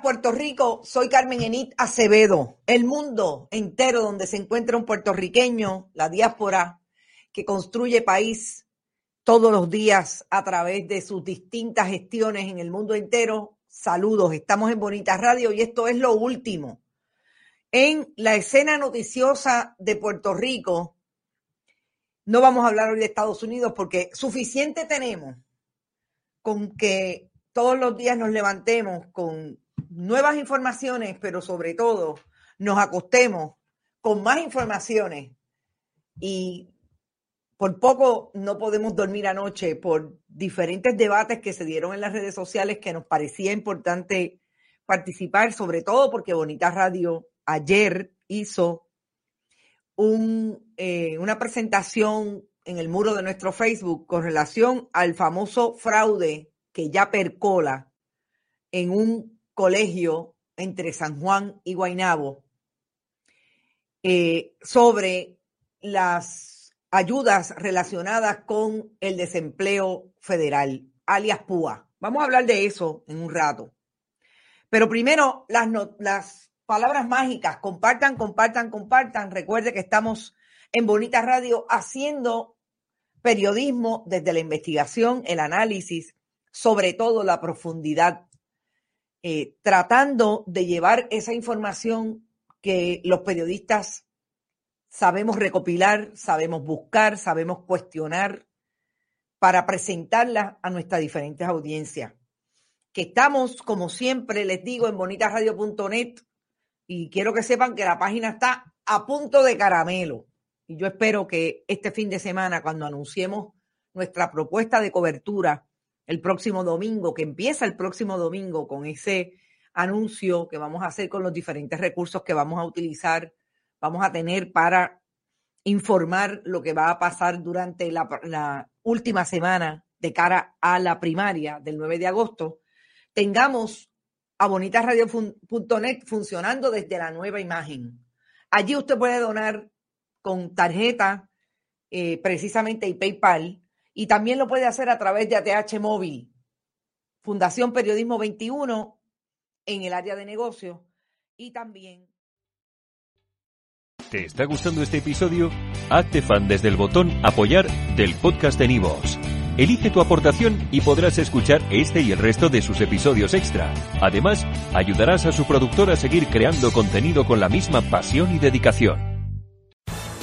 Puerto Rico. Soy Carmen Enit Acevedo. El mundo entero donde se encuentra un puertorriqueño, la diáspora que construye país todos los días a través de sus distintas gestiones en el mundo entero. Saludos, estamos en Bonita Radio y esto es lo último. En la escena noticiosa de Puerto Rico, no vamos a hablar hoy de Estados Unidos porque suficiente tenemos con que todos los días nos levantemos con nuevas informaciones, pero sobre todo nos acostemos con más informaciones. Y por poco no podemos dormir anoche por diferentes debates que se dieron en las redes sociales que nos parecía importante participar, sobre todo porque Bonita Radio ayer hizo un, eh, una presentación en el muro de nuestro Facebook con relación al famoso fraude que ya percola en un colegio entre San Juan y Guaynabo eh, sobre las ayudas relacionadas con el desempleo federal, alias PUA. Vamos a hablar de eso en un rato. Pero primero, las, las palabras mágicas, compartan, compartan, compartan. Recuerde que estamos en Bonita Radio haciendo periodismo desde la investigación, el análisis, sobre todo la profundidad, eh, tratando de llevar esa información que los periodistas sabemos recopilar, sabemos buscar, sabemos cuestionar para presentarla a nuestras diferentes audiencias. Que estamos, como siempre, les digo, en bonitasradio.net y quiero que sepan que la página está a punto de caramelo. Y yo espero que este fin de semana, cuando anunciemos nuestra propuesta de cobertura el próximo domingo, que empieza el próximo domingo con ese anuncio que vamos a hacer con los diferentes recursos que vamos a utilizar, vamos a tener para informar lo que va a pasar durante la, última semana de cara a la primaria del 9 de agosto, tengamos a bonitasradio.net funcionando desde la nueva imagen. Allí usted puede donar con tarjeta, eh, precisamente y PayPal, y también lo puede hacer a través de ATH Móvil, Fundación Periodismo 21 en el área de negocio y también. ¿Te está gustando este episodio? Hazte fan desde el botón apoyar del podcast de Nivos. Elige tu aportación y podrás escuchar este y el resto de sus episodios extra. Además, ayudarás a su productor a seguir creando contenido con la misma pasión y dedicación.